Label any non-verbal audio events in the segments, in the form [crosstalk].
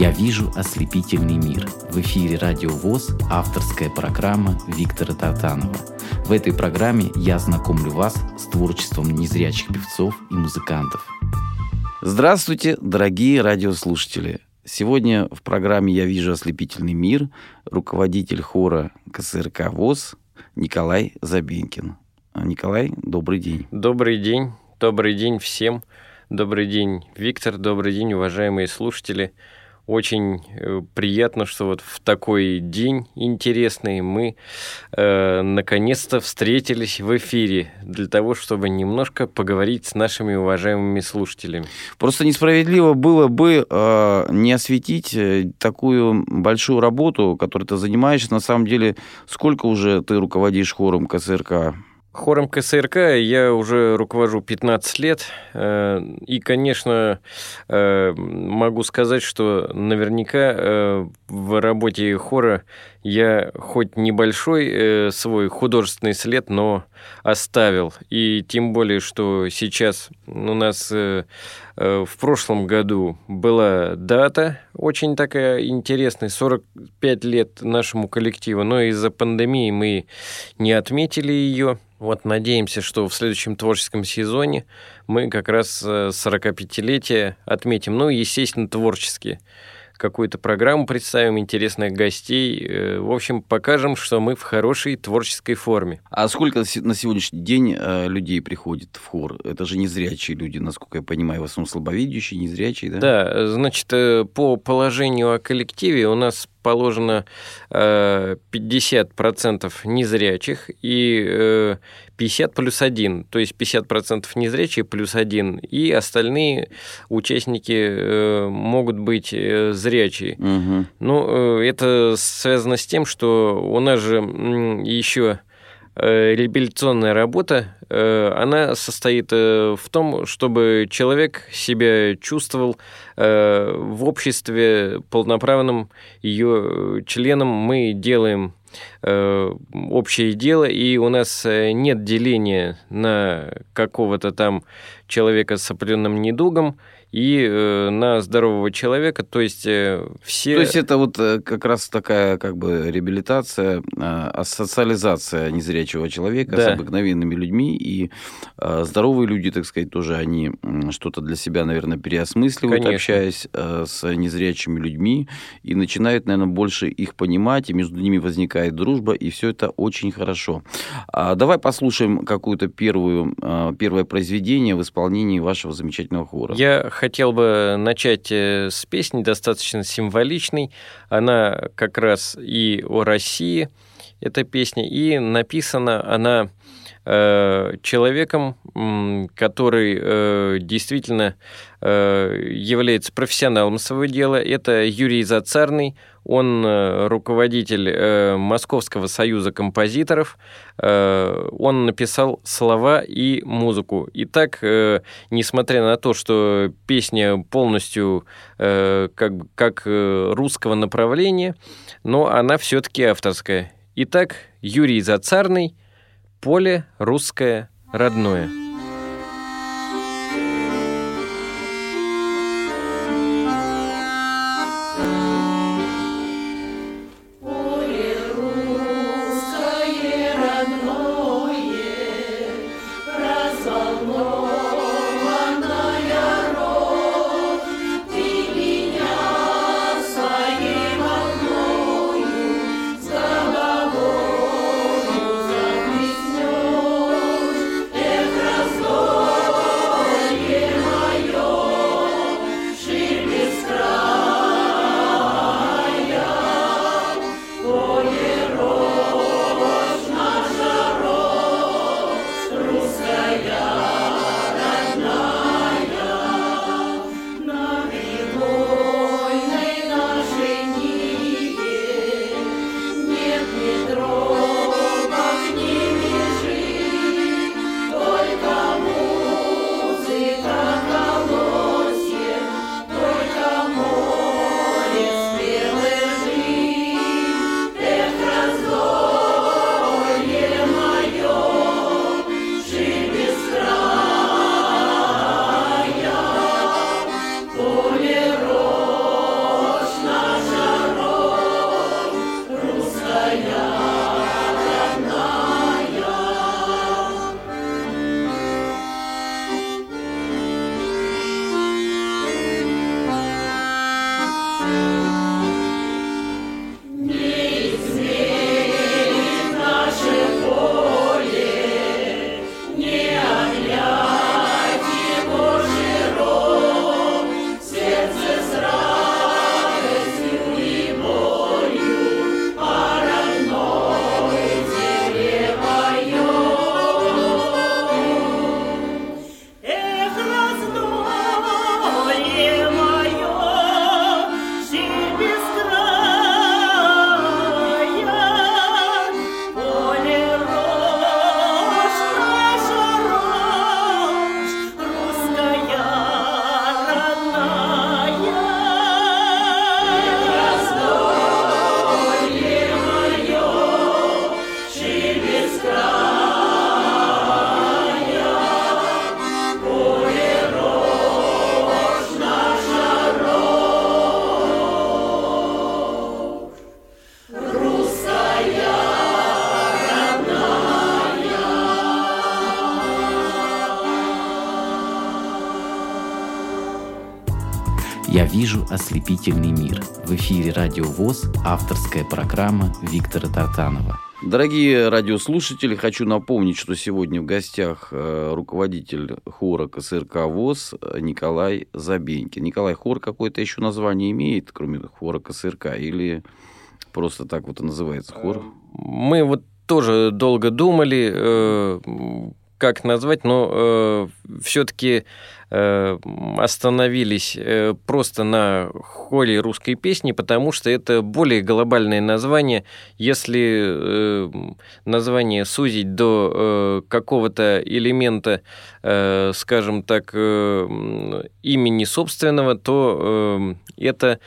Я вижу ослепительный мир. В эфире Радио ВОЗ авторская программа Виктора Татанова. В этой программе я знакомлю вас с творчеством незрячих певцов и музыкантов. Здравствуйте, дорогие радиослушатели! Сегодня в программе «Я вижу ослепительный мир» руководитель хора КСРК ВОЗ Николай Забенкин. Николай, добрый день. Добрый день. Добрый день всем. Добрый день, Виктор. Добрый день, уважаемые слушатели. Очень э, приятно, что вот в такой день интересный мы э, наконец-то встретились в эфире для того, чтобы немножко поговорить с нашими уважаемыми слушателями. Просто несправедливо было бы э, не осветить э, такую большую работу, которой ты занимаешься. На самом деле, сколько уже ты руководишь хором КСРК? Хором КСРК я уже руковожу 15 лет. Э, и, конечно, э, могу сказать, что наверняка э, в работе хора я хоть небольшой свой художественный след, но оставил. И тем более, что сейчас у нас в прошлом году была дата очень такая интересная, 45 лет нашему коллективу, но из-за пандемии мы не отметили ее. Вот надеемся, что в следующем творческом сезоне мы как раз 45-летие э, отметим. Ну, естественно, творчески какую-то программу представим, интересных гостей. Э, в общем, покажем, что мы в хорошей творческой форме. А сколько на сегодняшний день э, людей приходит в хор? Это же незрячие люди, насколько я понимаю, в основном слабовидящие, незрячие, да? Да, значит, по положению о коллективе у нас положено 50% незрячих и 50 плюс 1, то есть 50% незрячие плюс 1, и остальные участники э, могут быть э, зрячие. Угу. Ну, э, это связано с тем, что у нас же еще реабилитационная работа, она состоит в том, чтобы человек себя чувствовал в обществе полноправным ее членом. Мы делаем Э, общее дело, и у нас э, нет деления на какого-то там человека с определенным недугом, и э, на здорового человека, то есть э, все... То есть это вот э, как раз такая как бы реабилитация, э, социализация незрячего человека да. с обыкновенными людьми, и э, здоровые люди, так сказать, тоже они что-то для себя, наверное, переосмысливают, Конечно. общаясь э, с незрячими людьми, и начинают, наверное, больше их понимать, и между ними возникает дружба, и все это очень хорошо. А давай послушаем какую-то первую, э, первое произведение в исполнении вашего замечательного хора. Я хотел бы начать э, с песни, достаточно символичной. Она как раз и о России, эта песня, и написана она человеком, который э, действительно является профессионалом своего дела. Это Юрий Зацарный, он э, руководитель э, Московского союза композиторов. Э, он написал слова и музыку. И так, несмотря на то, что песня полностью как, как русского направления, но она все-таки авторская. Итак, Юрий Зацарный, «Поле русское родное». «Вижу ослепительный мир». В эфире «Радио ВОЗ» авторская программа Виктора Тартанова. Дорогие радиослушатели, хочу напомнить, что сегодня в гостях э, руководитель хора КСРК ВОЗ Николай Забенькин. Николай, хор какое-то еще название имеет, кроме хора КСРК, или просто так вот и называется хор? Мы вот тоже долго думали, э, как назвать, но э, все-таки э, остановились э, просто на хоре русской песни, потому что это более глобальное название. Если э, название сузить до э, какого-то элемента, э, скажем так, э, имени собственного, то э, это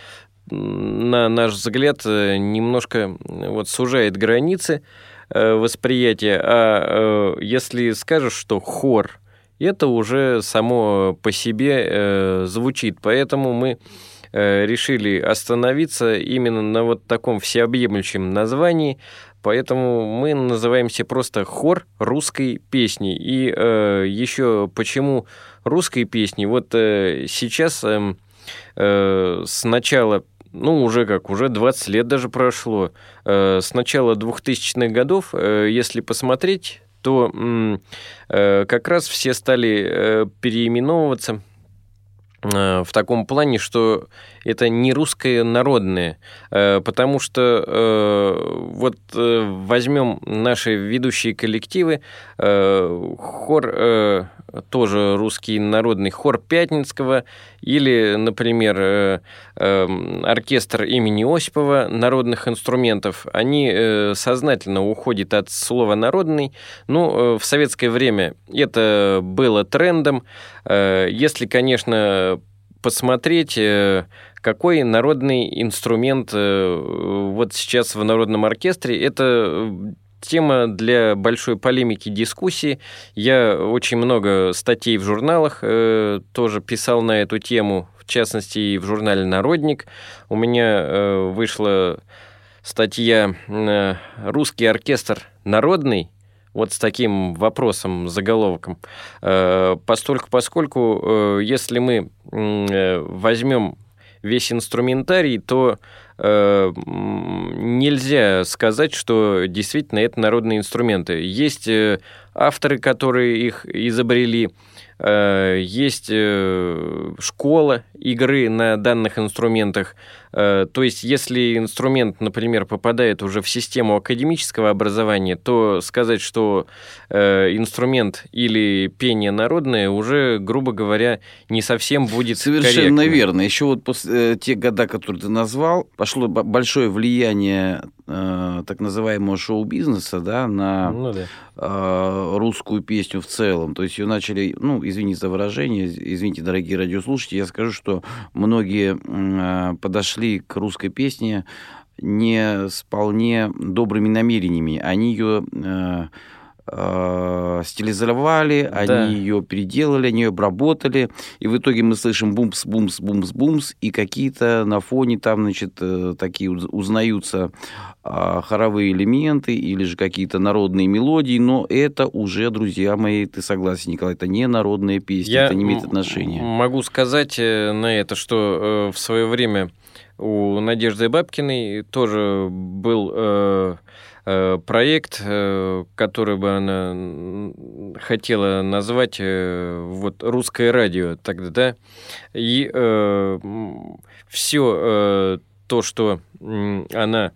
на наш взгляд, э, немножко вот сужает границы. Э, восприятие, а э, если скажешь, что хор, это уже само по себе э, звучит. Поэтому мы решили остановиться именно на вот таком всеобъемлющем названии, поэтому мы называемся просто хор русской песни. И э, еще почему русской песни? Вот э, сейчас э, э, с начала ну, уже как, уже 20 лет даже прошло. Э, с начала 2000-х годов, э, если посмотреть, то э, как раз все стали переименовываться в таком плане, что это не русское народное, потому что вот возьмем наши ведущие коллективы, хор тоже русский народный хор Пятницкого, или, например, э, эм, оркестр имени Осипова народных инструментов, они э, сознательно уходят от слова «народный». Ну, э, в советское время это было трендом. Если, конечно, посмотреть, какой народный инструмент вот сейчас в народном оркестре, это тема для большой полемики, дискуссии. Я очень много статей в журналах э, тоже писал на эту тему, в частности, и в журнале «Народник». У меня э, вышла статья э, «Русский оркестр народный», вот с таким вопросом, заголовком. Э, постольку, поскольку, э, если мы возьмем весь инструментарий, то э, нельзя сказать, что действительно это народные инструменты. Есть э, авторы, которые их изобрели, Э, есть э, школа игры на данных инструментах. Э, то есть, если инструмент, например, попадает уже в систему академического образования, то сказать, что инструмент или пение народное уже, грубо говоря, не совсем будет Совершенно корректно. верно. Еще вот после тех года, которые ты назвал, пошло большое влияние так называемого шоу-бизнеса да, на ну, да. русскую песню в целом. То есть ее начали, ну, извините за выражение, извините, дорогие радиослушатели, я скажу, что многие подошли к русской песне не с вполне добрыми намерениями. Они ее э, э, стилизовали, да. они ее переделали, они ее обработали, и в итоге мы слышим бумс, бумс, бумс, бумс, и какие-то на фоне там, значит, э, такие узнаются а, хоровые элементы или же какие-то народные мелодии, но это уже, друзья мои, ты согласен, Николай, это не народные песни, Я это не имеет отношения. Могу сказать э, на это, что э, в свое время у Надежды Бабкиной тоже был э, проект, который бы она хотела назвать вот русское радио тогда, да, и э, все то, что она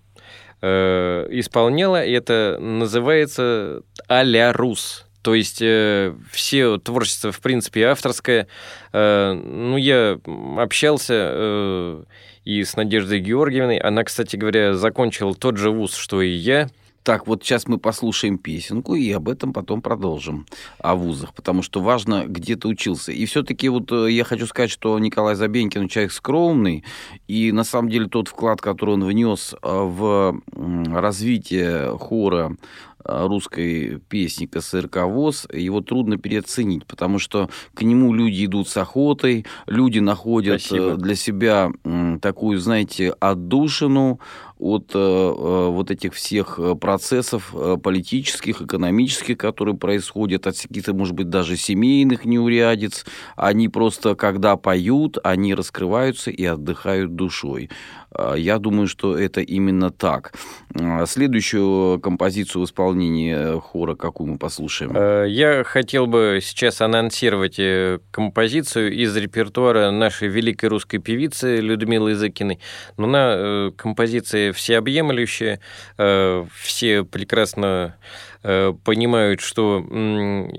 э, исполняла, это называется а-ля рус. То есть э, все творчество, в принципе, авторское. Э, ну, я общался э, и с Надеждой Георгиевной. Она, кстати говоря, закончила тот же вуз, что и я. Так, вот сейчас мы послушаем песенку и об этом потом продолжим, о вузах, потому что важно, где ты учился. И все-таки вот э, я хочу сказать, что Николай Забенькин человек скромный, и на самом деле тот вклад, который он внес э, в развитие хора русской песни КСРК ВОЗ, его трудно переоценить, потому что к нему люди идут с охотой, люди находят Спасибо. для себя такую, знаете, отдушину, от э, э, вот этих всех э, процессов политических, экономических, которые происходят, от каких-то, может быть, даже семейных неурядиц. Они просто, когда поют, они раскрываются и отдыхают душой. Я думаю, что это именно так. Следующую композицию в исполнении хора какую мы послушаем? Я хотел бы сейчас анонсировать композицию из репертуара нашей великой русской певицы Людмилы Языкиной. Но она композиция всеобъемлющее, э, все прекрасно э, понимают, что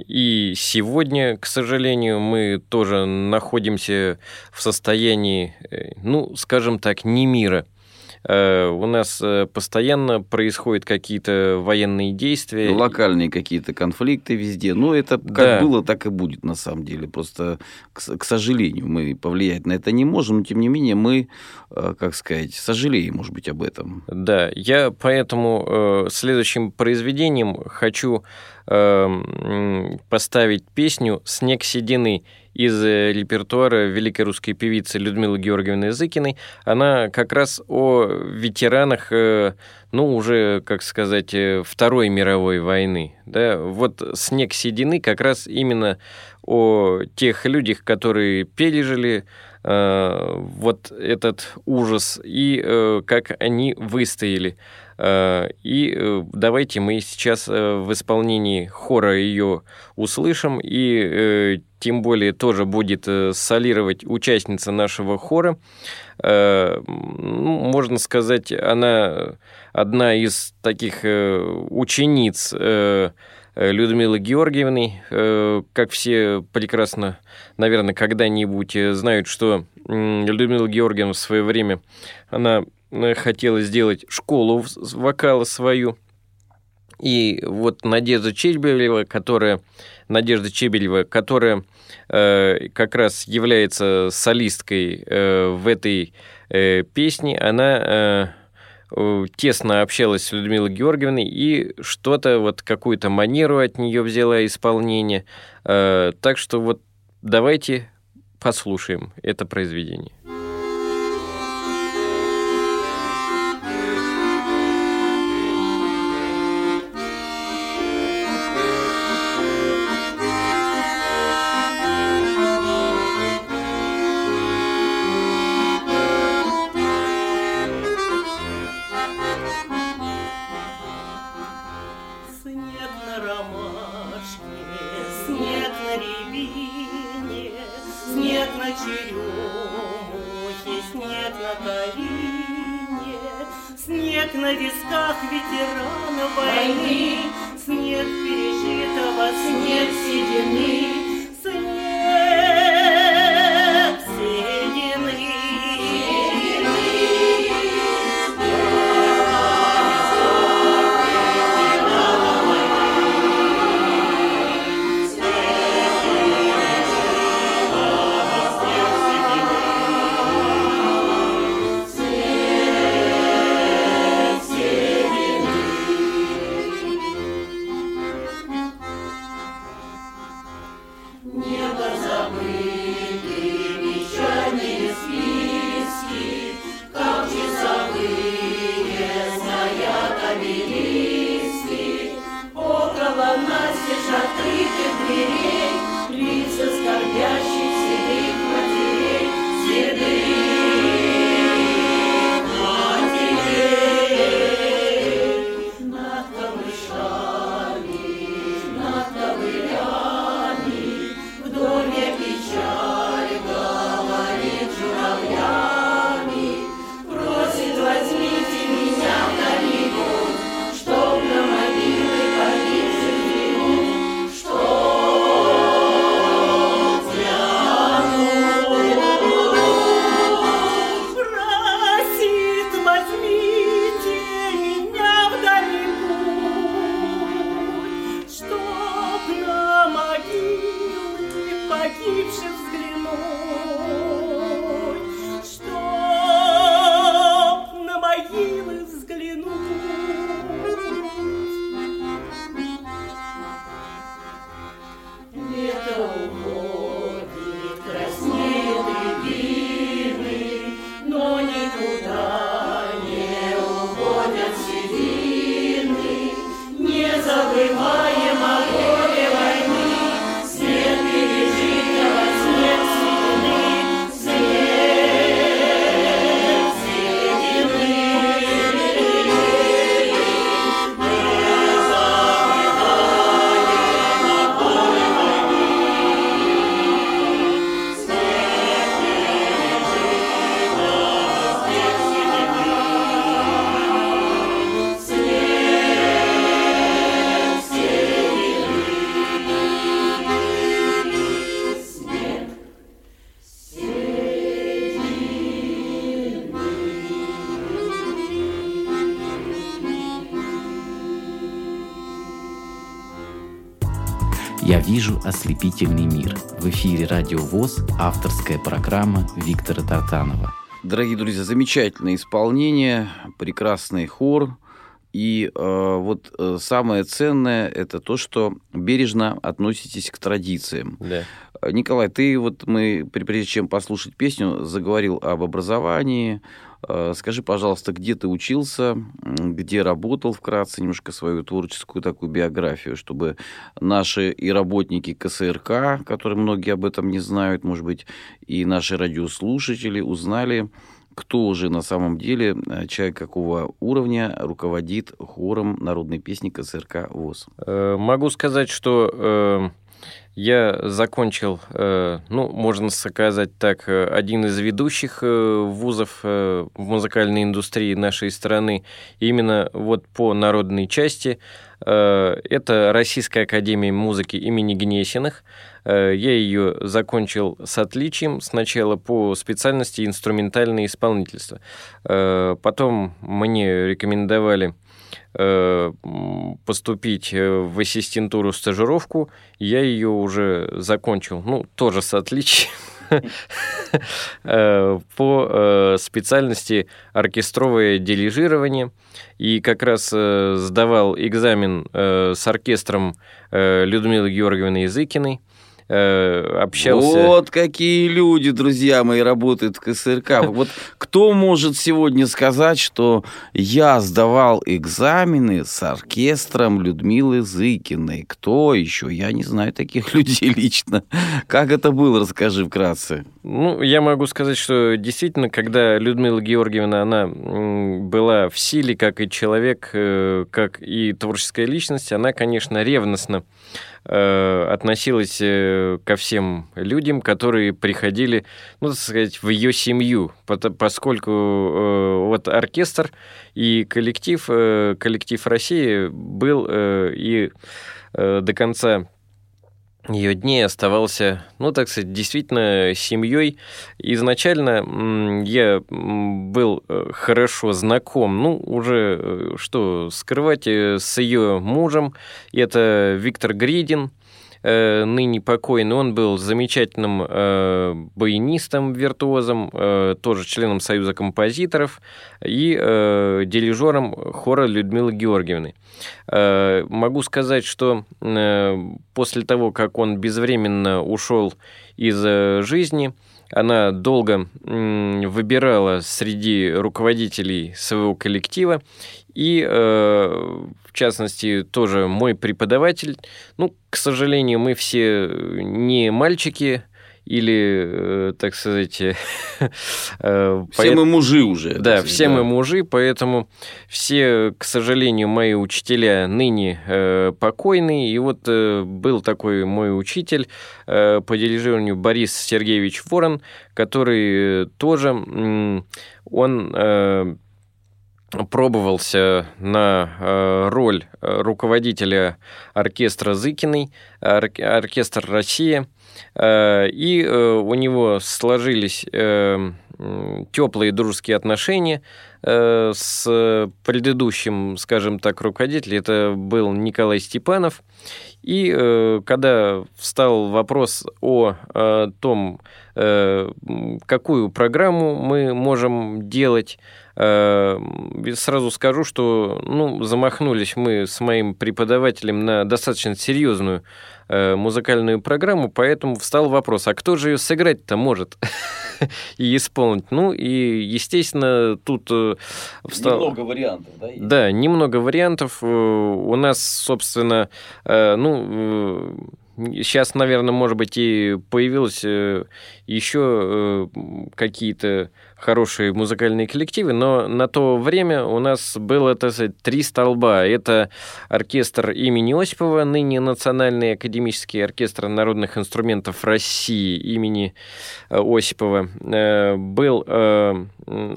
и сегодня, к сожалению, мы тоже находимся в состоянии, э, ну, скажем так, не мира – Э, у нас э, постоянно происходят какие-то военные действия. Локальные какие-то конфликты везде. Но это как да. было, так и будет на самом деле. Просто, к, к сожалению, мы повлиять на это не можем, но тем не менее мы, э, как сказать, сожалеем, может быть, об этом. Да, я поэтому следующим произведением хочу эм, поставить песню «Снег седины» из э, репертуара великой русской певицы Людмилы Георгиевны Зыкиной. Она как раз о ветеранах, э, ну, уже, как сказать, э, Второй мировой войны. Да? Вот «Снег седины» как раз именно о тех людях, которые пережили вот этот ужас и как они выстояли. Э, и э, давайте мы сейчас э, в исполнении хора ее услышим, и тем более тоже будет солировать участница нашего хора. Ну, можно сказать, она одна из таких учениц Людмилы Георгиевны. Как все прекрасно, наверное, когда-нибудь знают, что Людмила Георгиевна в свое время, она хотела сделать школу вокала свою. И вот Надежда Чебелева, которая, Надежда Чебелева, которая э, как раз является солисткой э, в этой э, песне, она э, тесно общалась с Людмилой Георгиевной и что-то, вот какую-то манеру от нее взяла исполнение. Э, так что вот давайте послушаем это произведение. Вижу ослепительный мир». В эфире «Радио ВОЗ» авторская программа Виктора Тартанова. Дорогие друзья, замечательное исполнение, прекрасный хор. И э, вот э, самое ценное это то, что бережно относитесь к традициям. Да. Николай, ты вот мы, прежде чем послушать песню, заговорил об образовании, Э, скажи, пожалуйста, где ты учился, где работал вкратце, немножко свою творческую такую биографию, чтобы наши и работники КСРК, которые многие об этом не знают, может быть, и наши радиослушатели узнали, кто же на самом деле э, человек какого уровня руководит хором народной песни КСРК ВОЗ? Э, могу сказать, что я закончил, э, ну, можно сказать так, э, один из ведущих э, вузов в музыкальной индустрии нашей страны, именно вот по народной части. Это Российская академия музыки имени Гнесиных. Я ее закончил с отличием сначала по специальности инструментальное исполнительство. Потом мне рекомендовали поступить э, в ассистентуру стажировку, я ее уже закончил, ну, тоже с отличием [laughs] э, по специальности оркестровое дирижирование. И как раз сдавал экзамен с оркестром Людмилы Георгиевны Языкиной. Э, общался. Вот какие люди, друзья мои, работают в КСРК. [laughs] Вот кто может сегодня сказать, что я сдавал экзамены с оркестром Людмилы Зыкиной? Кто еще? Я не знаю таких [laughs] людей лично. Как это было, расскажи вкратце. Ну, я могу сказать, что действительно, когда Людмила Георгиевна, она была в силе, как и человек, э, как и творческая личность, она, конечно, ревностно Э, относилась э, ко всем людям, которые приходили, ну, так сказать, в ее семью, поскольку э, вот оркестр и коллектив, коллектив России был и до конца ее дней оставался, ну, так сказать, действительно семьей. Изначально я был э, хорошо знаком, ну, уже э, что скрывать, э, с ее мужем. Это Виктор Гридин, э, ныне покойный, он был замечательным э, баянистом, виртуозом, э, тоже членом Союза композиторов и э, дирижером хора Людмилы Георгиевны. Э, могу сказать, что э, после того, как он безвременно ушел из э, жизни, она долго выбирала среди руководителей своего коллектива и, э, в частности, тоже мой преподаватель. Ну, к сожалению, мы все не мальчики, или, э, так сказать... [laughs] Э, все мы мужи уже. Да, все мы мужи, поэтому все, к сожалению, мои учителя ныне покойные. И вот был такой мой учитель по дирижированию Борис Сергеевич Ворон, который тоже, он пробовался на роль руководителя оркестра Зыкиной, оркестр «Россия», Э, и э, у него сложились э, теплые дружеские отношения с предыдущим, скажем так, руководителем. Это был Николай Степанов. И когда встал вопрос о, о том, какую программу мы можем делать, сразу скажу, что ну, замахнулись мы с моим преподавателем на достаточно серьезную Э, музыкальную программу, поэтому встал вопрос, а кто же ее сыграть-то может [laughs] и исполнить? Ну и, естественно, тут э, встал... Немного вариантов, да? Есть? Да, немного вариантов. Э, у нас, собственно, ну Сейчас, наверное, может быть, и появилось э, еще э, какие-то хорошие музыкальные коллективы, но на то время у нас было, так сказать, три столба. Это оркестр имени Осипова, ныне Национальный академический оркестр народных инструментов России имени э, Осипова. Был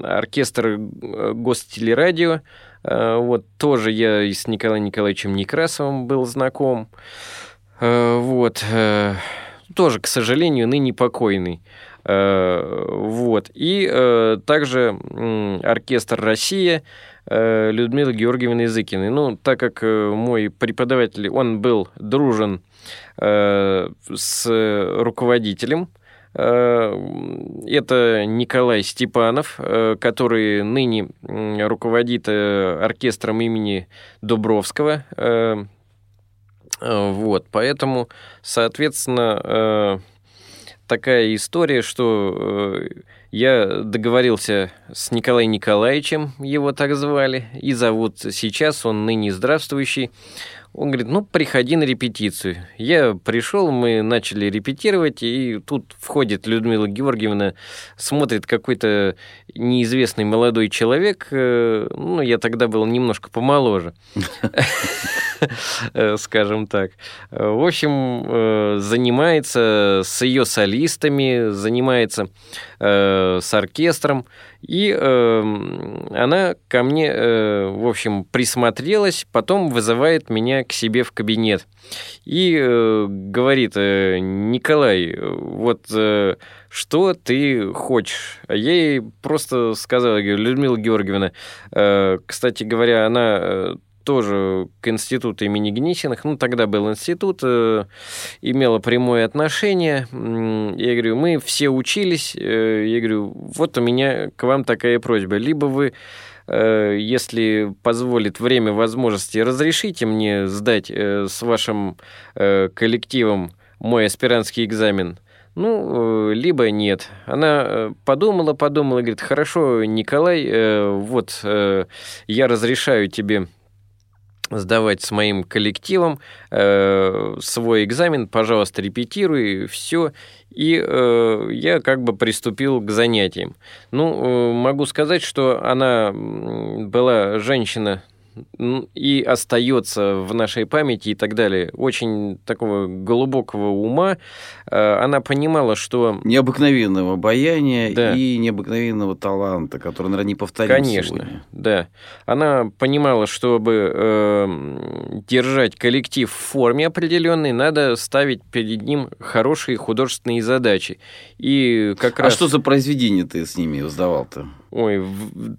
оркестр Гостелерадио, вот тоже я с Николаем Николаевичем Некрасовым был знаком. Э, вот. Э, тоже, к сожалению, ныне покойный. Вот. И также оркестр «Россия», Людмила Георгиевна Языкиной. Ну, так как мой преподаватель, он был дружен с руководителем Э, это Николай Степанов, э, который ныне руководит э, оркестром имени Дубровского. Вот, поэтому, соответственно, такая история, что я договорился с Николаем Николаевичем, его так звали, и зовут сейчас, он ныне здравствующий, он говорит, ну, приходи на репетицию. Я пришел, мы начали репетировать, и тут входит Людмила Георгиевна, смотрит какой-то неизвестный молодой человек, э, ну, я тогда был немножко помоложе, [laughs] [laughs] скажем так. В общем, э, занимается с ее солистами, занимается э, с оркестром, и э, она ко мне, э, в общем, присмотрелась, потом вызывает меня к себе в кабинет и э, говорит, э, Николай, вот э, что ты хочешь? А я ей просто сказала, говорю, Людмила Георгиевна, э, кстати говоря, она э, тоже к институту имени Гнесиных, ну, тогда был институт, э, имела прямое отношение. Я говорю, мы все учились, э, я говорю, вот у меня к вам такая просьба. Либо вы, э, если позволит время, возможности, разрешите мне сдать э, с вашим коллективом мой аспирантский экзамен, ну, либо нет. Она подумала, подумала, говорит, хорошо, Николай, вот я разрешаю тебе сдавать с моим коллективом э, свой экзамен, пожалуйста, репетируй, все. И э, я как бы приступил к занятиям. Ну, э, могу сказать, что она была женщина и остается в нашей памяти и так далее. Очень такого глубокого ума. Э, она понимала, что... Необыкновенного обаяния да. и необыкновенного таланта, который, наверное, не повторим Конечно, сегодня. да. Она понимала, чтобы э, держать коллектив в форме определенной, надо ставить перед ним хорошие художественные задачи. И как а раз... что за произведение ты с ними сдавал-то? Ой,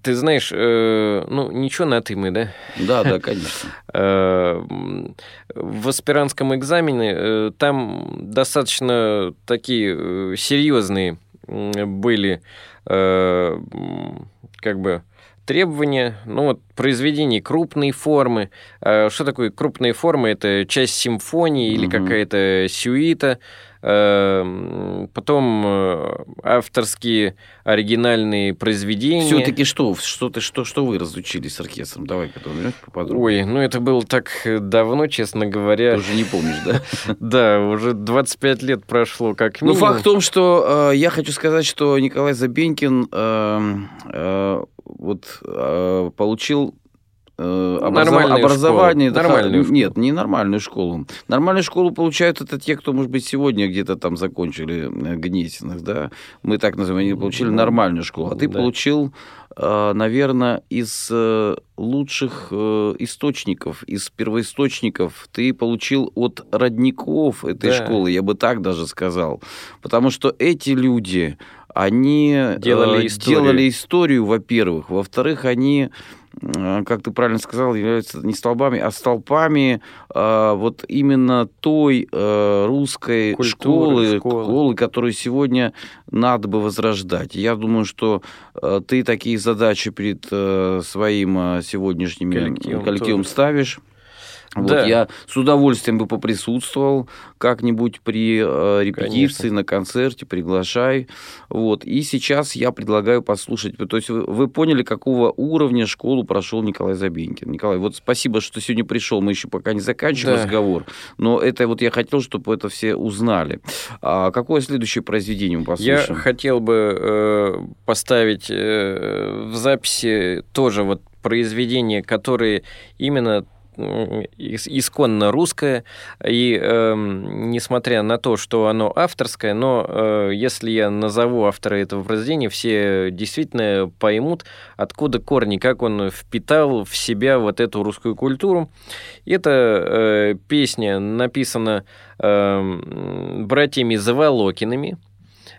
ты знаешь, э, ну, ничего на ты мы, да? Да, да, конечно. [laughs] Э, в аспирантском экзамене э, там достаточно такие э, серьезные были как бы требования, ну вот произведений крупной формы. Что такое крупные формы? Это часть симфонии или какая-то сюита. Эм, потом э, авторские оригинальные произведения. Все-таки что, что, ты, что, что вы разучились с оркестром? Давай-ка поподробнее. Ой, ну это было так давно, честно говоря. Ты уже не помнишь, да? [laughs] Да, уже 25 лет прошло, как минимум. Ну, факт в том, что э, я хочу сказать, что Николай Забенькин эм, э, вот получил образов... образование. Школу. Нормальную школу. Нет, не нормальную школу. Нормальную школу получают это те, кто, может быть, сегодня где-то там закончили э, Гнесиных, да. Мы так называем, они получили нормальную школу. А ты да. получил, э, наверное, из э, лучших источников, из первоисточников. Ты получил от родников этой да. школы, я бы так даже сказал. Потому что эти люди, они делали историю, делали историю во-первых. Во-вторых, они Э, как ты правильно сказал, являются не столбами, а столпами э, вот именно той э, русской Культуры, школы, школы, школы, которую сегодня надо бы возрождать. Я думаю, что э, ты такие задачи перед э, своим э, сегодняшним коллективом, коллективом ставишь. Вот да. я с удовольствием бы поприсутствовал как-нибудь при э, репетиции, Конечно. на концерте, приглашай. Вот. И сейчас я предлагаю послушать. То есть вы, вы поняли, какого уровня школу прошел Николай Забенькин. Николай, вот спасибо, что сегодня пришел. Мы еще пока не заканчиваем да. разговор. Но это вот я хотел, чтобы это все узнали. А какое следующее произведение мы послушаем? Я хотел бы э, поставить э, в записи тоже вот произведения, которые именно исконно русское, и э, несмотря на то, что оно авторское, но э, если я назову автора этого произведения, все действительно поймут, откуда корни, как он впитал в себя вот эту русскую культуру. Эта э, песня написана э, братьями Заволокиными,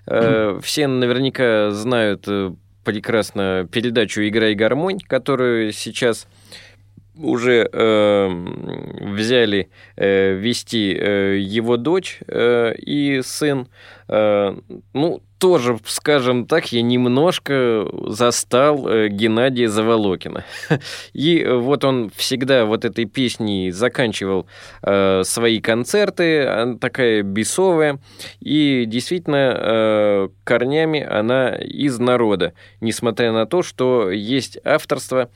Все наверняка знают прекрасно передачу «Игра и гармонь», которую сейчас уже э, взяли э, вести э, его дочь э, и сын. Э, ну, тоже, скажем так, я немножко застал э, Геннадия Заволокина. [laughs] И вот он всегда вот этой песней заканчивал э, свои концерты, она такая бесовая, и действительно э, корнями она из народа, несмотря на то, что есть авторство.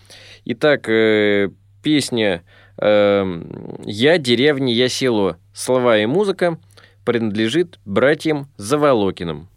Итак, э, песня э, «Я деревня, я село». Слова и музыка принадлежит братьям Заволокиным.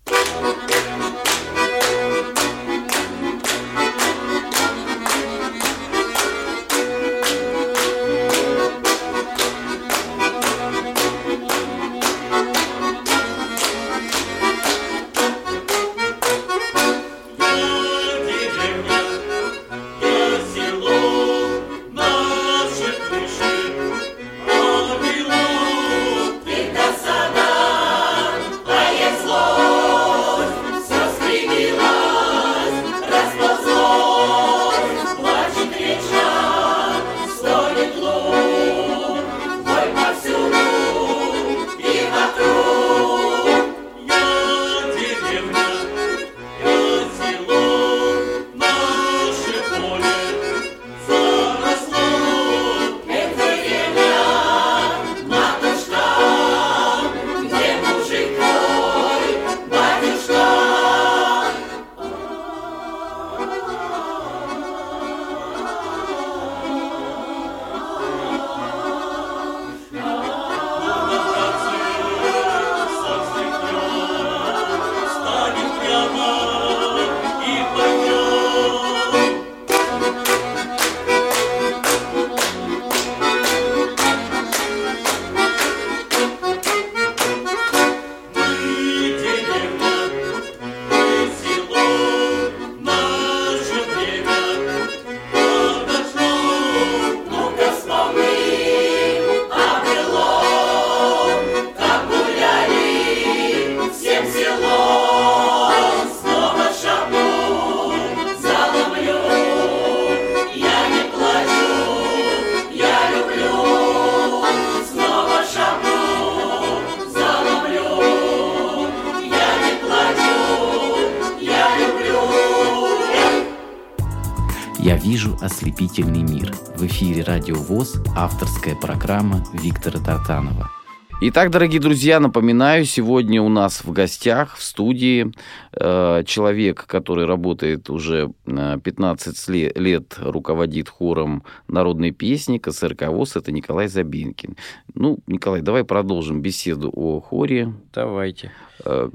Эфире «Радио ВОЗ» авторская программа Виктора Тартанова. Итак, дорогие друзья, напоминаю, сегодня у нас в гостях в студии человек, который работает уже 15 э, лет, руководит хором народной песни КСРК ВОЗ, это Николай Забинкин. Ну, Николай, давай продолжим беседу о хоре. Давайте. Э,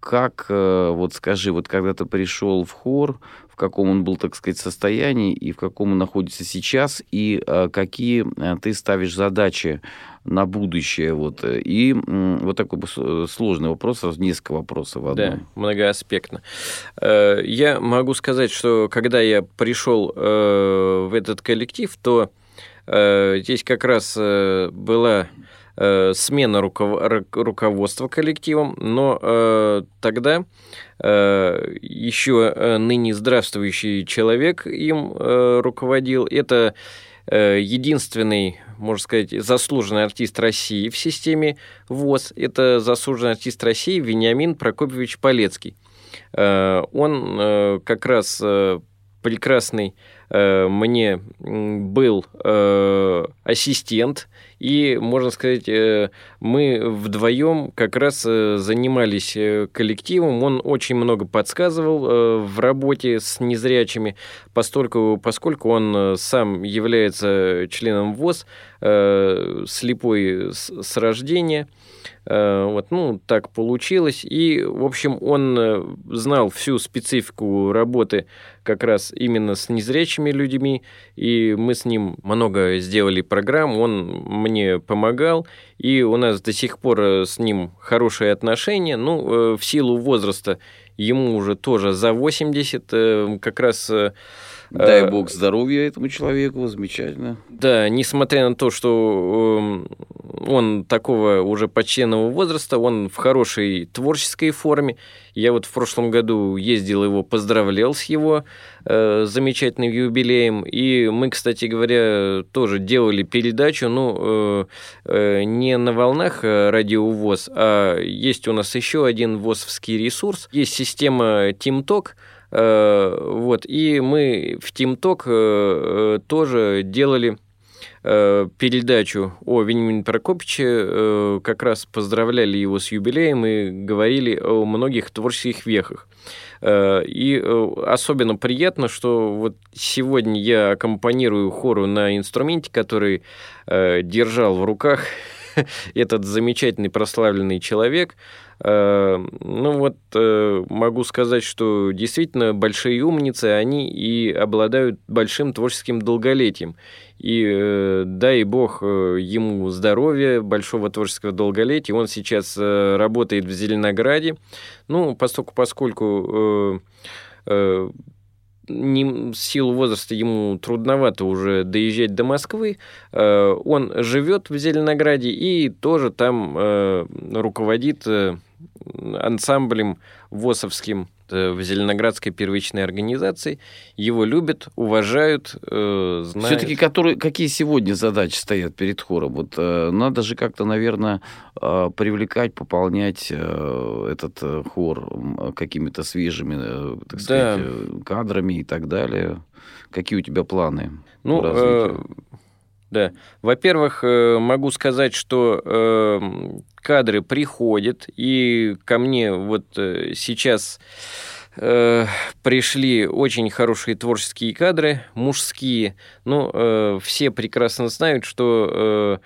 как, э, вот скажи, вот когда ты пришел в хор, в каком он был, так сказать, состоянии и в каком он находится сейчас, и э, какие ты ставишь задачи на будущее. Вот. И вот такой сложный вопрос, сразу несколько вопросов в одном. Да, многоаспектно. Я могу сказать, что когда я пришел в этот коллектив, то здесь как раз была э, смена руков... руководства коллективом, но э, тогда э, еще э, ныне здравствующий человек им э, руководил. Это э, единственный, можно сказать, заслуженный артист России в системе ВОЗ. Это заслуженный артист России Вениамин Прокопьевич Полецкий. Э, он э, как раз э, прекрасный э, мне был э, ассистент и, можно сказать, э, мы вдвоем как раз э, занимались э, коллективом. Он очень много подсказывал в работе с незрячими, поскольку, поскольку он сам является членом ВОЗ, слепой с рождения. Вот, ну, так получилось. И, в общем, он знал всю специфику работы как раз именно с незрячими людьми, и мы с ним много сделали программ, он мне помогал, и у нас до сих пор э, с ним хорошие отношения, ну, э, в силу возраста ему уже тоже за 80, э, как раз Дай бог здоровья этому человеку, замечательно. Да, несмотря на то, что эм, он такого уже почтенного возраста, он в хорошей творческой форме, Я вот в прошлом году ездил его, поздравлял с его э, замечательным юбилеем. И мы, кстати говоря, тоже делали передачу, ну, э, э, не на волнах э, радио ВОЗ, а есть у нас еще один ВОЗовский ресурс. Есть система TeamTalk, э, вот, и мы в TeamTalk э, тоже делали Э, передачу о Вениамине Прокопиче, э, как раз поздравляли его с юбилеем и говорили о многих творческих вехах. Э, и особенно приятно, что вот сегодня я аккомпанирую хору на инструменте, который держал в руках [laughs] этот замечательный прославленный человек. Ну вот могу сказать, что действительно большие умницы, они и обладают большим творческим долголетием. И э, дай бог э, ему здоровья, большого творческого долголетия. Он сейчас э, работает в Зеленограде. Ну, поскольку, поскольку не, в силу возраста ему трудновато уже доезжать до Москвы. Он живет в Зеленограде и тоже там руководит ансамблем ВОСовским Э, в Зеленоградской первичной организации. Его любят, уважают, э, знают. Все-таки которые, какие сегодня задачи стоят перед хором? Вот э, надо же как-то, наверное, э, привлекать, пополнять э, этот э, хор какими-то свежими, э, так да. сказать, э, кадрами и так далее. Какие у тебя планы? Ну, э, да. Во-первых, э, могу сказать, что э, кадры приходят, и ко мне вот э, сейчас пришли очень хорошие творческие кадры, мужские. Ну, все прекрасно знают, что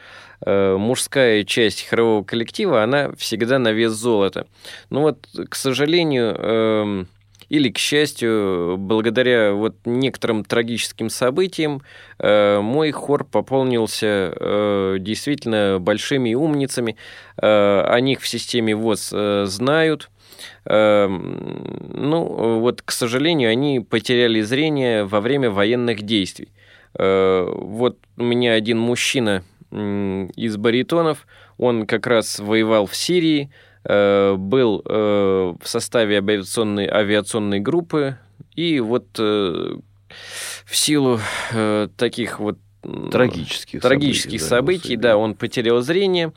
мужская часть хорового коллектива, она всегда на вес золота. Ну вот, к сожалению, эм, или, к счастью, благодаря вот некоторым трагическим событиям, э, мой хор пополнился э, действительно большими умницами. Э, о них в системе ВОЗ знают. Ну, вот, к сожалению, они потеряли зрение во время военных действий. Вот у меня один мужчина из баритонов, он как раз воевал в Сирии, Э, был э, в составе авиационной, авиационной группы, и вот э, в силу таких вот трагических, трагических событий, событий да, он потерял зрение,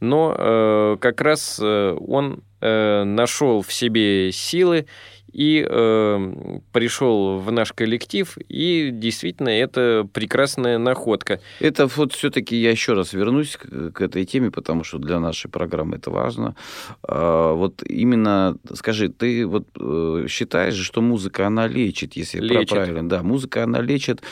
но как раз он нашел в себе силы и э, пришел в наш коллектив, и действительно это прекрасная находка. Это вот все-таки я еще раз вернусь к, к этой теме, потому что для нашей программы это важно. А, вот именно, скажи, ты вот э, считаешь, что музыка она лечит, если лечит. правильно, да, музыка она лечит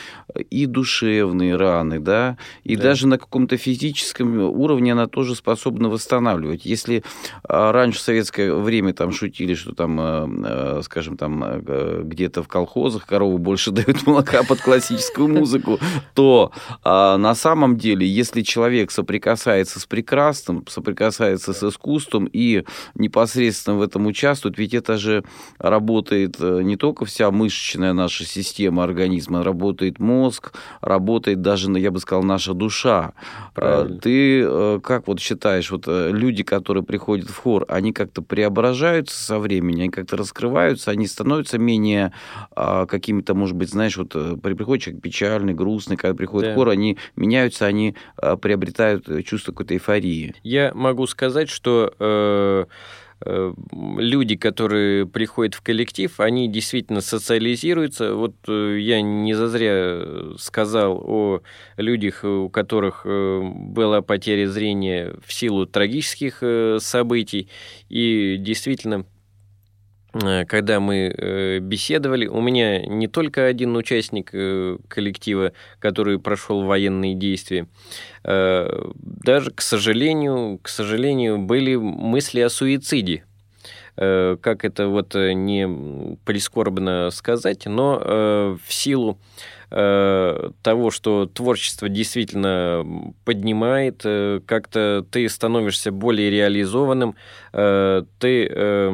и душевные раны, да, и да. даже на каком-то физическом уровне она тоже способна восстанавливать. Если а, раньше в советское время там шутили, что там э, скажем, там э, где-то в колхозах коровы больше [laughs] дают молока под классическую музыку, то а, на самом деле, если человек соприкасается с прекрасным, соприкасается с искусством и непосредственно в этом участвует, ведь это же работает э, не только вся мышечная наша система организма, работает мозг, работает даже, я бы сказал, наша душа. А, Правильно. Ты э, как вот считаешь, вот люди, которые приходят в хор, они как-то преображаются со временем, они как-то раскрываются, меняются, они становятся менее а, какими-то, может быть, знаешь, вот э, приходит человек печальный, грустный, когда приходит да. хор, они меняются, они а, приобретают чувство какой-то эйфории. Я могу сказать, что э, э люди, которые приходят в коллектив, они действительно социализируются. Вот э, я не зазря сказал о людях, у которых была потеря зрения в силу трагических событий. И действительно Э, когда мы э, беседовали, у меня не только один участник э, коллектива, который прошел военные действия, даже, к сожалению, к сожалению, были мысли о суициде. Как это вот не прискорбно сказать, но в силу э, того, что творчество действительно поднимает, э, как-то ты становишься более реализованным, э, ты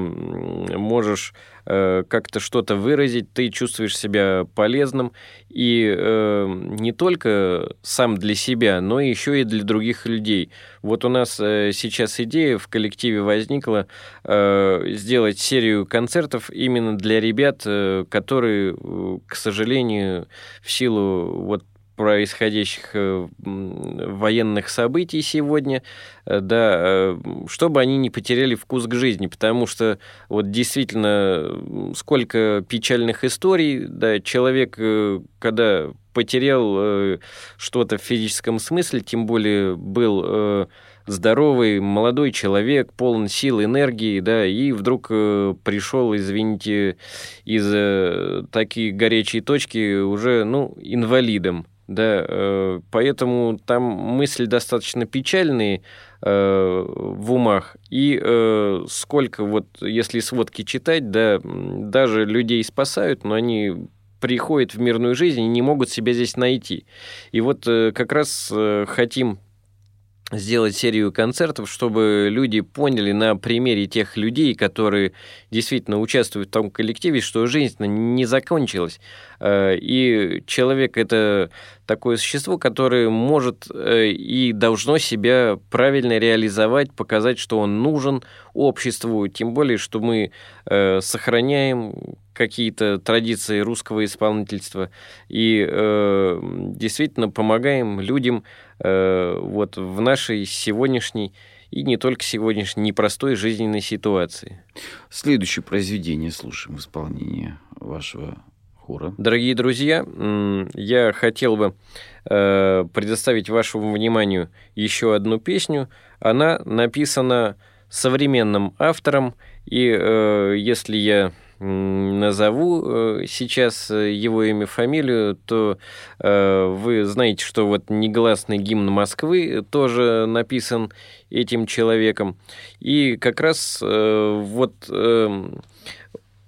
можешь Э, как-то что-то выразить, ты чувствуешь себя полезным, и э, не только сам для себя, но еще и для других людей. Вот у нас э, сейчас идея в коллективе возникла э, сделать серию концертов именно для ребят, э, которые, э, к сожалению, в силу вот происходящих э, военных событий сегодня, э, да, э, чтобы они не потеряли вкус к жизни, потому что вот действительно сколько печальных историй, да, человек, когда потерял что-то в физическом смысле, тем более был здоровый молодой человек, полон сил, энергии, да, и вдруг пришел, извините, из э, такие горячие точки уже, ну, инвалидом. Да, э, поэтому там мысли достаточно печальные э, в умах. И э, сколько вот, если сводки читать, да, даже людей спасают, но они приходят в мирную жизнь и не могут себя здесь найти. И вот как раз хотим сделать серию концертов, чтобы люди поняли на примере тех людей, которые действительно участвуют в том коллективе, что жизнь не закончилась. Э, и человек — это такое существо, которое может э, и должно себя правильно реализовать, показать, что он нужен обществу, тем более, что мы э, сохраняем какие-то традиции русского исполнительства и действительно помогаем людям вот в нашей сегодняшней и не только сегодняшней непростой жизненной ситуации. Следующее произведение слушаем в исполнении вашего хора. Дорогие друзья, я хотел бы э, предоставить вашему вниманию еще одну песню. Она написана современным автором, и э, если я назову э, сейчас его имя, фамилию, то вы знаете, что вот негласный гимн Москвы тоже написан этим человеком. И как раз вот эм,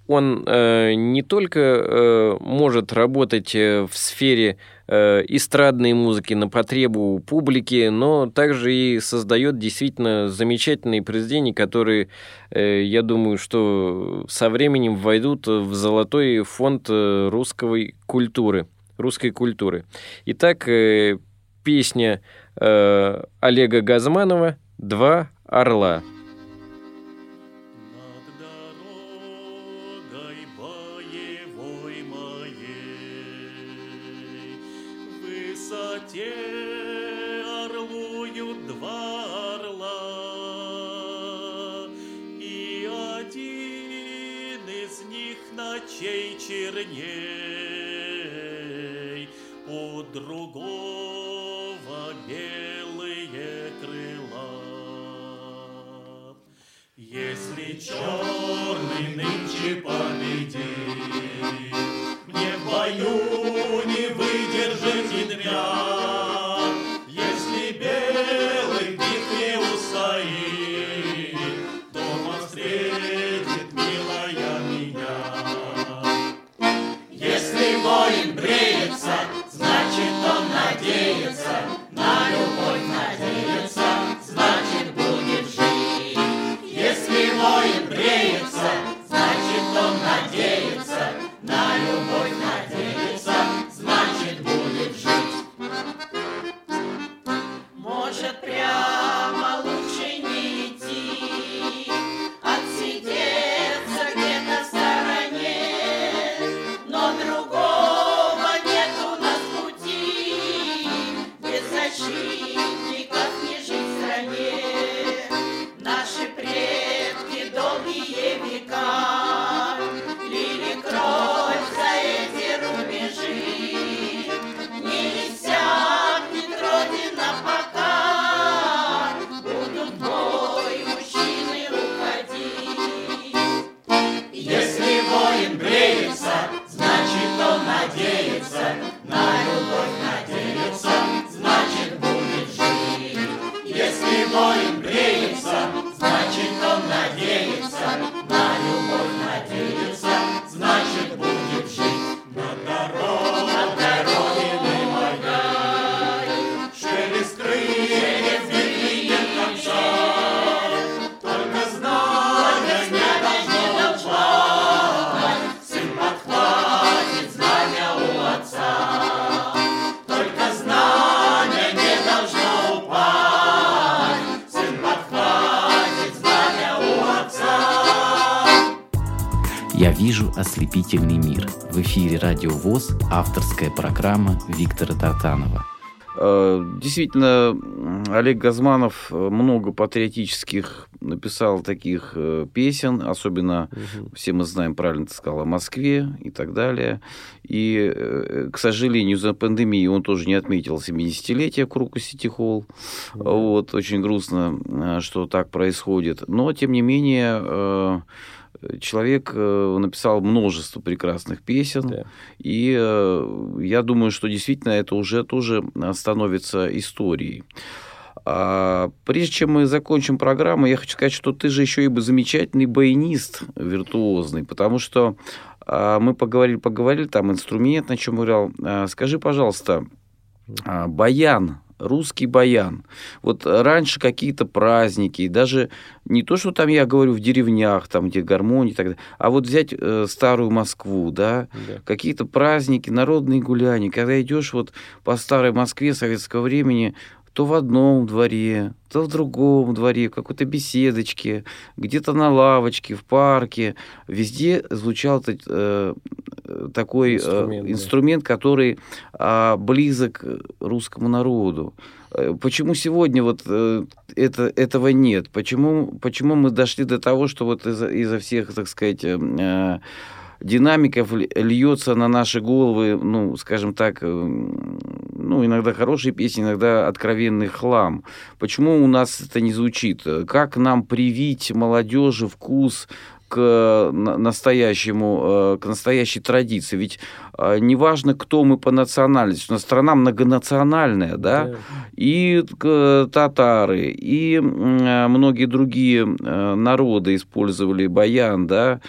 он э, не только э, может работать э, в сфере э, эстрадной музыки на потребу публики, но также и создает действительно замечательные произведения, которые, э, я думаю, что со временем войдут в золотой фонд э, русской культуры. Русской культуры. Итак, э, песня э, Олега Газманова «Два орла». Черней, у другого белые крыла. Если черный нынче победит, мне в бою не выдержать и если белый битве устоит, Я вижу ослепительный мир. В эфире Радио ВОЗ авторская программа Виктора Тартанова. Э, действительно, Олег Газманов э, много патриотических написал таких э, песен, особенно угу. все мы знаем, правильно ты сказал, о Москве и так далее. И, к сожалению, за пандемией он тоже не отметил 70-летие Круга Сити Холл. Угу. Вот, очень грустно, что так происходит. Но, тем не менее, человек э, написал множество прекрасных песен, да. и э, я думаю, что действительно это уже тоже становится историей. А прежде чем мы закончим программу, я хочу сказать, что ты же еще и замечательный баянист виртуозный, потому что а, мы поговорили, поговорили, там инструмент, на чем играл. А, скажи, пожалуйста, а, баян русский баян. Вот раньше какие-то праздники, даже не то, что там я говорю в деревнях, там где гармония и так далее, а вот взять э, старую Москву, да, да. какие-то праздники, народные гуляния, когда идешь вот по старой Москве советского времени, то в одном дворе, то в другом дворе, в какой-то беседочке, где-то на лавочке, в парке. Везде звучал э, такой инструмент, э, инструмент который э, близок русскому народу. Э, почему сегодня вот э, это, этого нет? Почему, почему мы дошли до того, что вот из всех, так сказать, э, динамиков льется на наши головы, ну, скажем так, э, ну, иногда хорошие песни, иногда откровенный хлам. Почему у нас это не звучит? Как нам привить молодежи вкус к настоящему, э, к настоящей традиции. Ведь э, неважно, кто мы по национальности, у нас страна многонациональная, да, да. и татары, и многие другие народы использовали баян, да,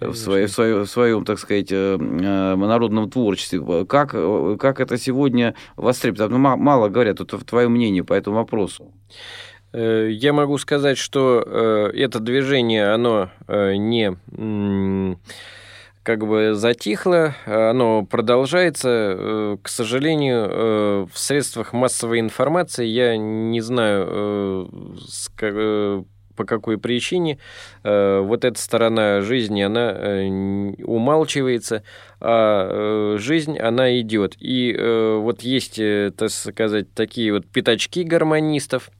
в, своей, в, своем, в своем, так сказать, э, э, народном творчестве. Как, как это сегодня востребовано? Ну, мало говорят, это твое мнение по этому вопросу. Э, я могу сказать, что это движение, оно не как бы затихло, оно продолжается. К сожалению, в средствах массовой информации я не знаю, по какой причине э, вот эта сторона жизни, она э, умалчивается, а э, жизнь, она идет. И э, вот есть, э, так сказать, такие вот пятачки гармонистов, э,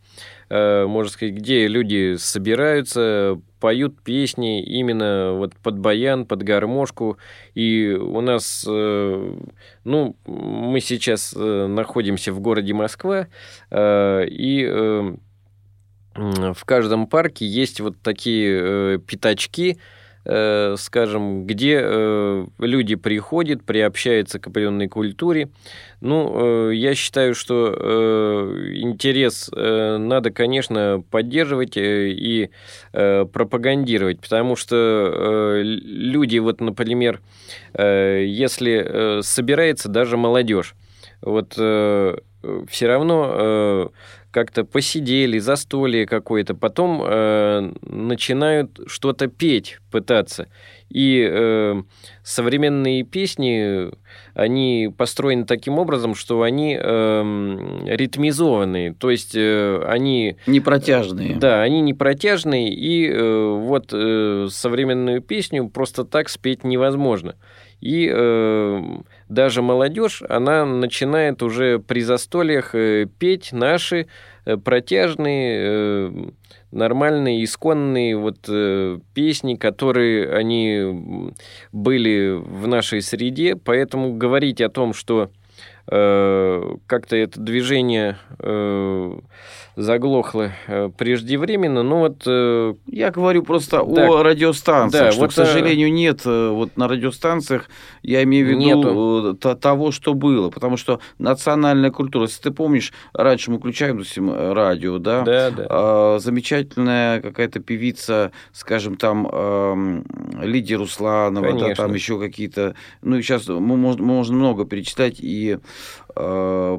можно сказать, где люди собираются, поют песни именно вот под баян, под гармошку. И у нас, э, ну, мы сейчас э, находимся в городе Москва, э, и э, в каждом парке есть вот такие э, пятачки, э, скажем, где э, люди приходят, приобщаются к определенной культуре. Ну, э, я считаю, что интерес надо, конечно, поддерживать и пропагандировать, потому что люди, вот, например, если собирается даже молодежь, вот все равно э, как-то посидели, застолье какое-то, потом э, начинают что-то петь, пытаться. И э, современные песни, они построены таким образом, что они э, ритмизованные, то есть э, они... Не протяжные. Да, они не протяжные, и э, вот э, современную песню просто так спеть невозможно. И э, даже молодежь, она начинает уже при застольях э, петь наши э, протяжные, э, нормальные, исконные вот э, песни, которые они были в нашей среде. Поэтому говорить о том, что как-то это движение... Э, заглохло э, преждевременно. Но вот... Э, я говорю просто да, о радиостанциях, да, что, вот, к сожалению, нет э, вот на радиостанциях, я имею в виду нету. того, что было. Потому что национальная культура, если ты помнишь, раньше мы включаем, допустим, радио, да, да, да. А, замечательная какая-то певица, скажем, там, э, Лидия Русланова, да, там еще какие-то... Ну, и сейчас мы можем, можно много перечислять, и э,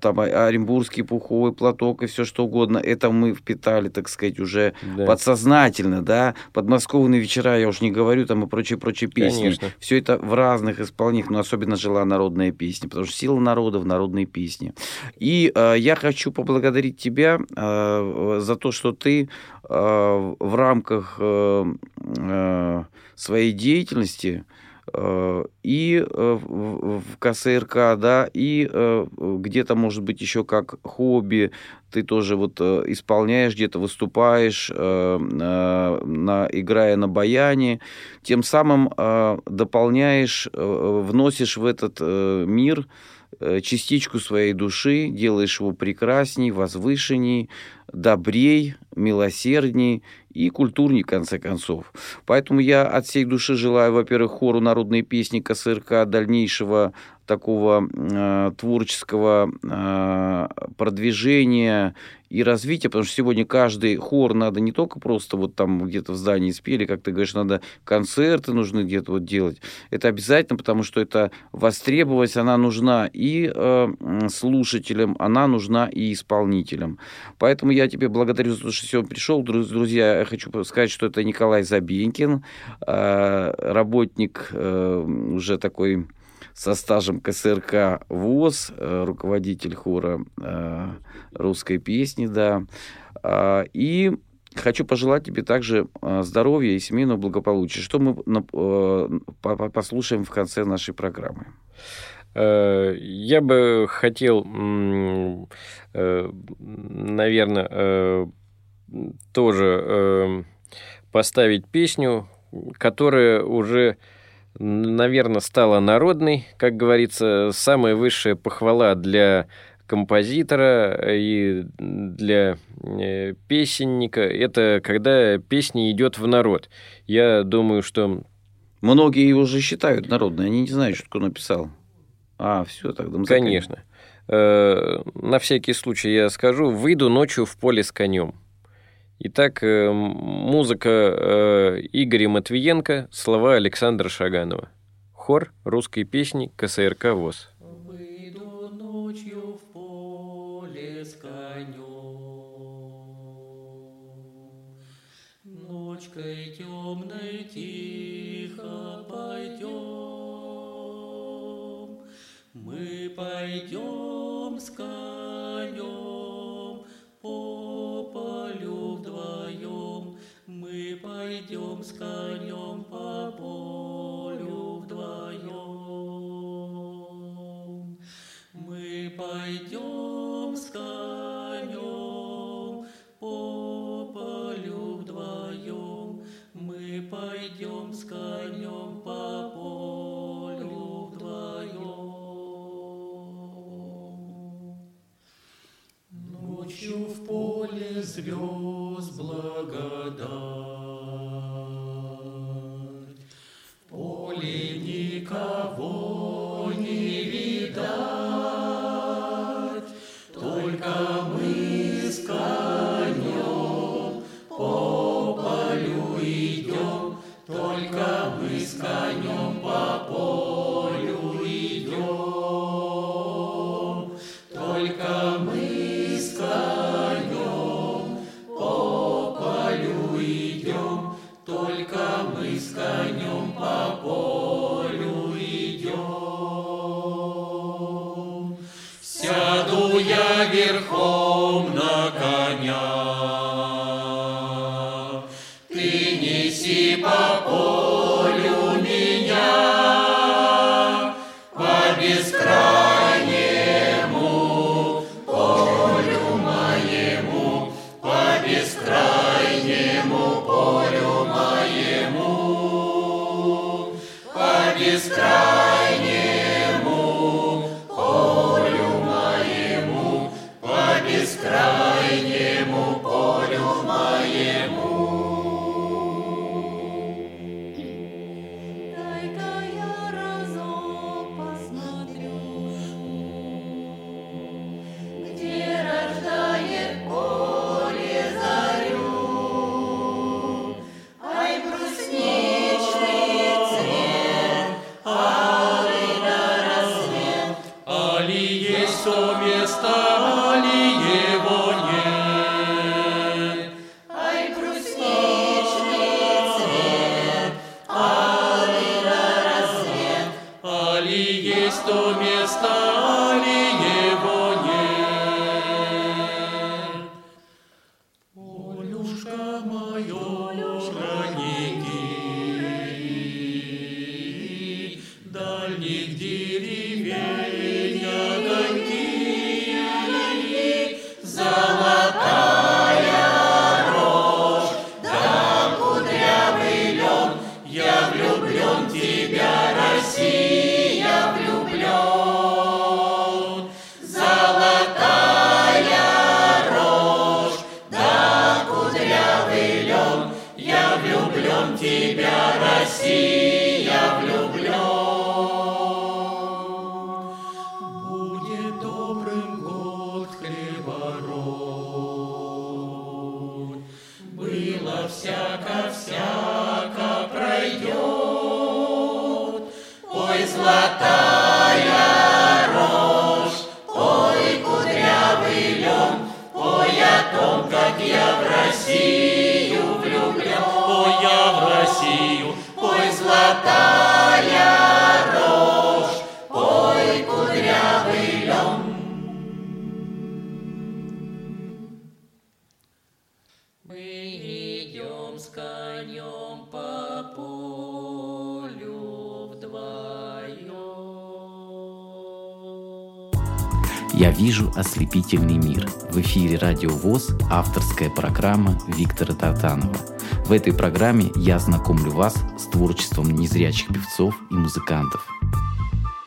там оренбургский пуховый платок и все что угодно, это мы впитали, так сказать, уже да. подсознательно, да, подмосковные вечера, я уж не говорю, там и прочие-прочие песни. Конечно. Все это в разных исполнениях, но особенно жила народная песня, потому что сила народа в народной песне. И э, я хочу поблагодарить тебя э, за то, что ты э, в рамках э, э, своей деятельности Э, и э, в КСРК, да, и э, где-то, может быть, еще как хобби ты тоже вот исполняешь, где-то выступаешь, на, играя на баяне, тем самым дополняешь, вносишь в этот мир частичку своей души, делаешь его прекрасней, возвышенней, добрей, милосердней и культурней, в конце концов. Поэтому я от всей души желаю, во-первых, хору народной песни КСРК дальнейшего такого э, творческого э, продвижения и развития, потому что сегодня каждый хор надо не только просто вот там где-то в здании спели, как ты говоришь, надо концерты нужны где-то вот делать. Это обязательно, потому что это востребованность, она нужна и э, слушателям, она нужна и исполнителям. Поэтому я тебе благодарю за то, что сегодня пришел. Друзья, хочу сказать, что это Николай Забенькин, э, работник э, уже такой со стажем КСРК ВОЗ, э, руководитель хора э, русской песни, да. А, и хочу пожелать тебе также э, здоровья и семейного благополучия, что мы послушаем в конце нашей программы. Я бы хотел, наверное, тоже поставить песню, которая уже наверное, стала народной, как говорится, самая высшая похвала для композитора и для э, песенника, это когда песня идет в народ. Я думаю, что... Многие его же считают народной, они не знают, что кто написал. А, все, тогда мы Конечно. Э, на всякий случай я скажу, выйду ночью в поле с конем. Итак, э, музыка э, Игоря Матвиенко, слова Александра Шаганова. Хор русской песни КСРК ВОЗ. Выйду ночью в поле с конем, Ночкой темной тихо пойдем, Мы пойдем с конем по полю мы пойдем с конем по полю вдвоем. Мы пойдем с конем по полю вдвоем. Мы пойдем с конем ночью в поле звезд благодать. В поле никого не видать, только мы с конем по полю идем, только мы с конем ослепительный мир. В эфире Радио ВОЗ авторская программа Виктора Тартанова. В этой программе я знакомлю вас с творчеством незрячих певцов и музыкантов –